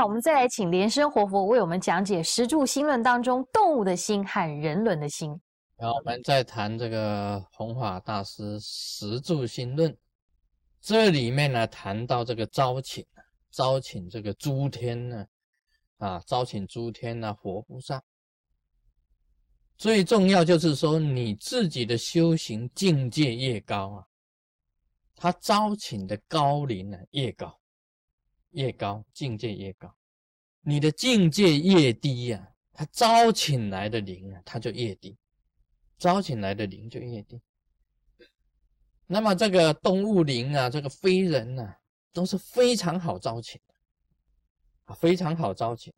来，我们再来请莲生活佛为我们讲解《十住心论》当中动物的心和人伦的心。然后我们再谈这个弘法大师《十住心论》，这里面呢谈到这个招请，招请这个诸天呢，啊，招请诸天呢，佛菩萨。最重要就是说，你自己的修行境界越高啊，他招请的高龄呢越高，越高境界越高，你的境界越低呀，他招请来的灵啊，他就越低，招请来的灵就越低。那么这个动物灵啊，这个非人呐，都是非常好招请的啊，非常好招请。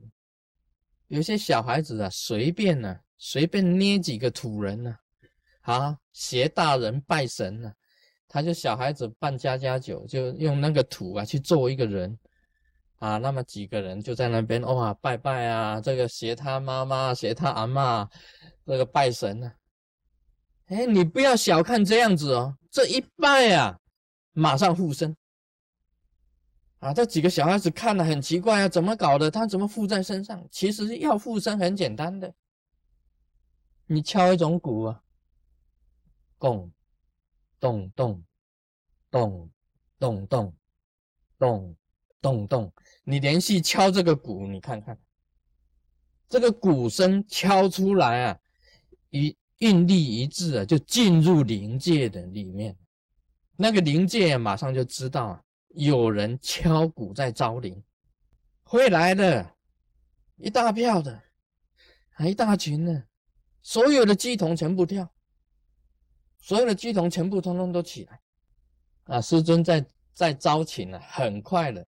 有些小孩子啊，随便呢。随便捏几个土人呢，啊，携大人拜神呢，他就小孩子办家家酒，就用那个土啊去做一个人，啊，那么几个人就在那边哇拜拜啊，这个学他妈妈，学他阿妈，这个拜神呢。哎，你不要小看这样子哦，这一拜啊，马上附身。啊，这几个小孩子看了很奇怪啊，怎么搞的？他怎么附在身上？其实要附身很简单的，你敲一种鼓啊，咚咚咚咚咚咚咚咚。你连续敲这个鼓，你看看这个鼓声敲出来啊，一韵律一致啊，就进入灵界的里面，那个灵界马上就知道啊，有人敲鼓在招灵，会来的，一大票的，还一大群呢。所有的鸡童全部跳，所有的鸡童全部通通都起来，啊！师尊在在招请了，很快的，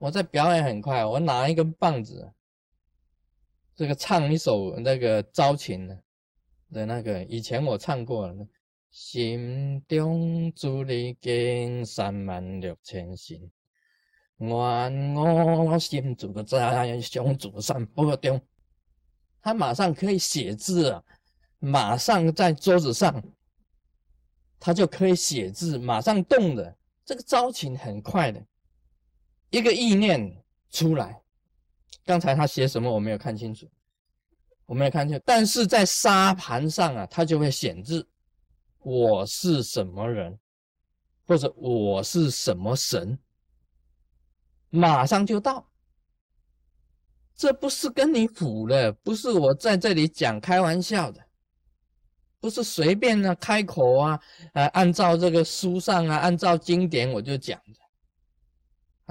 我在表演很快，我拿一根棒子，这个唱一首那个招请的的那个，以前我唱过了，心中住你经三万六千心，愿我心住在上祖山坡中。他马上可以写字啊，马上在桌子上，他就可以写字，马上动的。这个招请很快的，一个意念出来。刚才他写什么我没有看清楚，我没有看清楚。但是在沙盘上啊，他就会显字：我是什么人，或者我是什么神，马上就到。这不是跟你唬了，不是我在这里讲开玩笑的，不是随便的开口啊，呃，按照这个书上啊，按照经典我就讲的，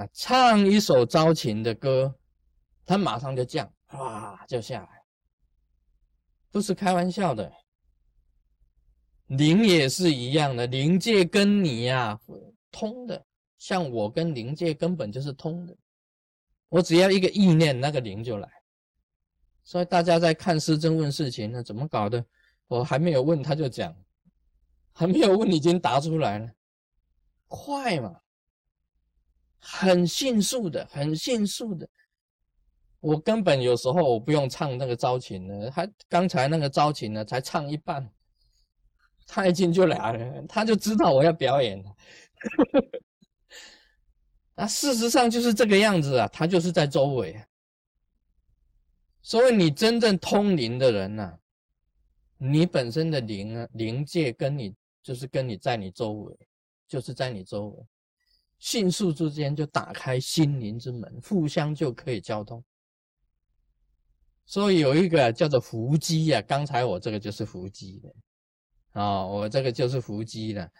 啊，唱一首招情的歌，他马上就降，哇，就下来，不是开玩笑的。灵也是一样的，灵界跟你呀通的，像我跟灵界根本就是通的。我只要一个意念，那个灵就来。所以大家在看师尊问事情呢，怎么搞的？我还没有问他就讲，还没有问你已经答出来了，快嘛，很迅速的，很迅速的。我根本有时候我不用唱那个招情呢，他刚才那个招情呢才唱一半，他一进就来了，他就知道我要表演了。那事实上就是这个样子啊，他就是在周围。所以你真正通灵的人呐，你本身的灵啊，灵界跟你就是跟你在你周围，就是在你周围，迅速之间就打开心灵之门，互相就可以交通。所以有一个叫做伏击呀，刚才我这个就是伏击的啊，我这个就是伏击的。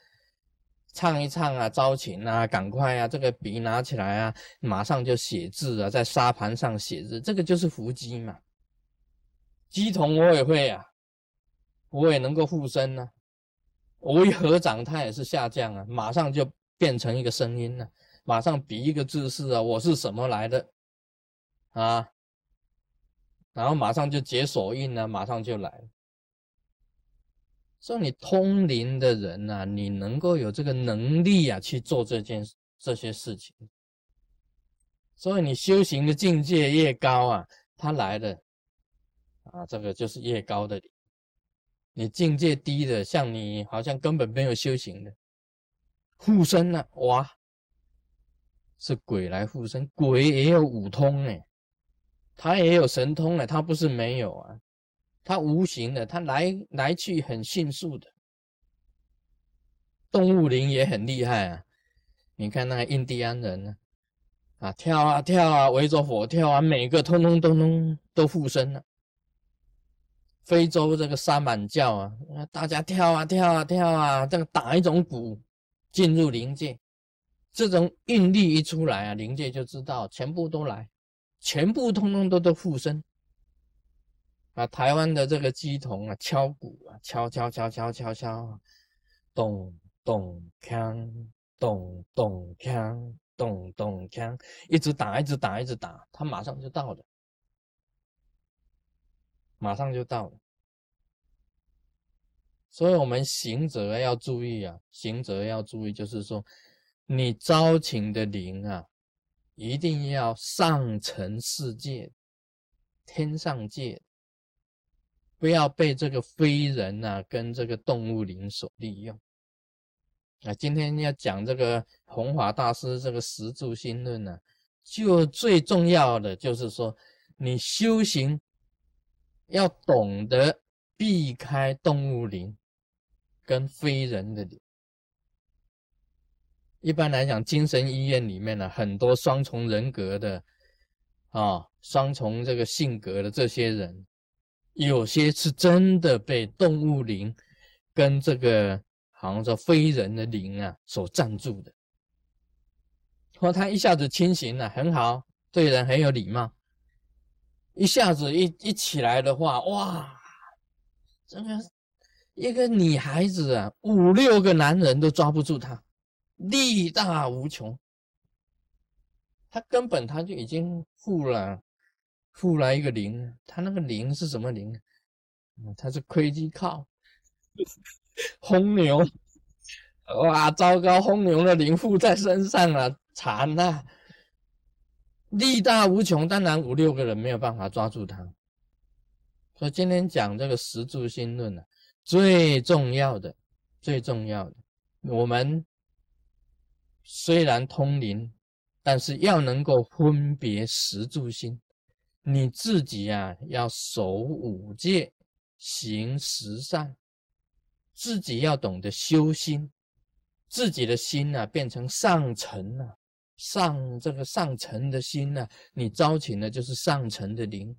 唱一唱啊，招情啊，赶快啊，这个笔拿起来啊，马上就写字啊，在沙盘上写字，这个就是伏击嘛。鸡同我也会啊，我也能够附身呢。我一合掌，它也是下降啊，马上就变成一个声音了，马上比一个姿势啊，我是什么来的啊？然后马上就解手印了，马上就来了。说你通灵的人呐，你能够有这个能力啊去做这件这些事情。所以你修行的境界越高啊，他来的啊，这个就是越高的。你境界低的，像你好像根本没有修行的，护身了哇，是鬼来附身，鬼也有五通哎，他也有神通哎，他不是没有啊，他无形的，他来来去很迅速的。动物灵也很厉害啊，你看那个印第安人呢，啊跳啊跳啊，围着火跳啊，每个通通通通都附身了。非洲这个萨满教啊，大家跳啊跳啊跳啊，这个打一种鼓。进入灵界，这种韵律一出来啊，灵界就知道全部都来，全部通通都都附身。啊，台湾的这个鸡童啊，敲鼓啊，敲敲敲敲敲敲，咚咚锵，咚咚锵，咚咚锵，一直打一直打一直打，他马上就到了。马上就到了，所以我们行者要注意啊，行者要注意，就是说，你招请的灵啊，一定要上层世界、天上界，不要被这个非人啊跟这个动物灵所利用。啊，今天要讲这个弘法大师这个十住心论呢，就最重要的就是说，你修行。要懂得避开动物灵跟非人的灵。一般来讲，精神医院里面呢，很多双重人格的啊，双重这个性格的这些人，有些是真的被动物灵跟这个好像说非人的灵啊所占住的。或他一下子清醒了，很好，对人很有礼貌。一下子一一起来的话，哇，这个一个女孩子啊，五六个男人都抓不住她，力大无穷。他根本他就已经附了，附了一个灵。他那个灵是什么灵？他是窥基靠红牛，哇，糟糕，红牛的灵附在身上了，惨了。力大无穷，当然五六个人没有办法抓住他。所以今天讲这个十住心论呢，最重要的、最重要的，我们虽然通灵，但是要能够分别十住心，你自己呀要守五戒，行十善，自己要懂得修心，自己的心呢变成上乘了。上这个上层的心呢，你招请的就是上层的灵。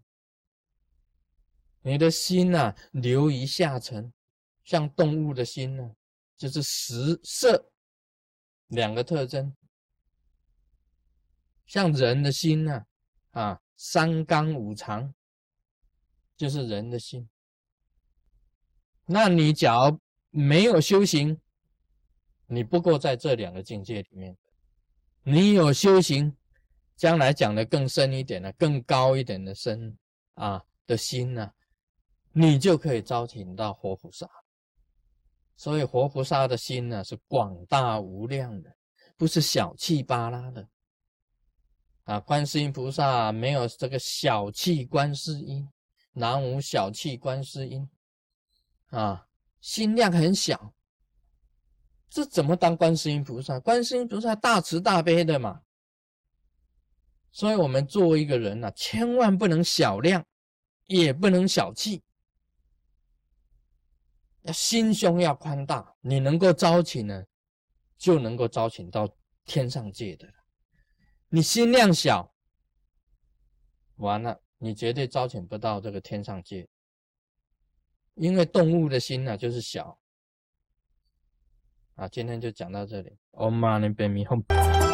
你的心呢，流于下层，像动物的心呢，就是食色两个特征。像人的心呢，啊，三纲五常，就是人的心。那你假如没有修行，你不过在这两个境界里面。你有修行，将来讲的更深一点的、更高一点的深啊的心呢，你就可以招请到活菩萨。所以活菩萨的心呢是广大无量的，不是小气巴拉的啊。观世音菩萨没有这个小气，观世音南无小气观世音啊，心量很小。这怎么当观世音菩萨？观世音菩萨大慈大悲的嘛，所以我们作为一个人呐，千万不能小量，也不能小气，要心胸要宽大。你能够招请呢，就能够招请到天上界的。你心量小，完了，你绝对招请不到这个天上界，因为动物的心呢就是小。啊，今天就讲到这里。Om Mani Padme Hum。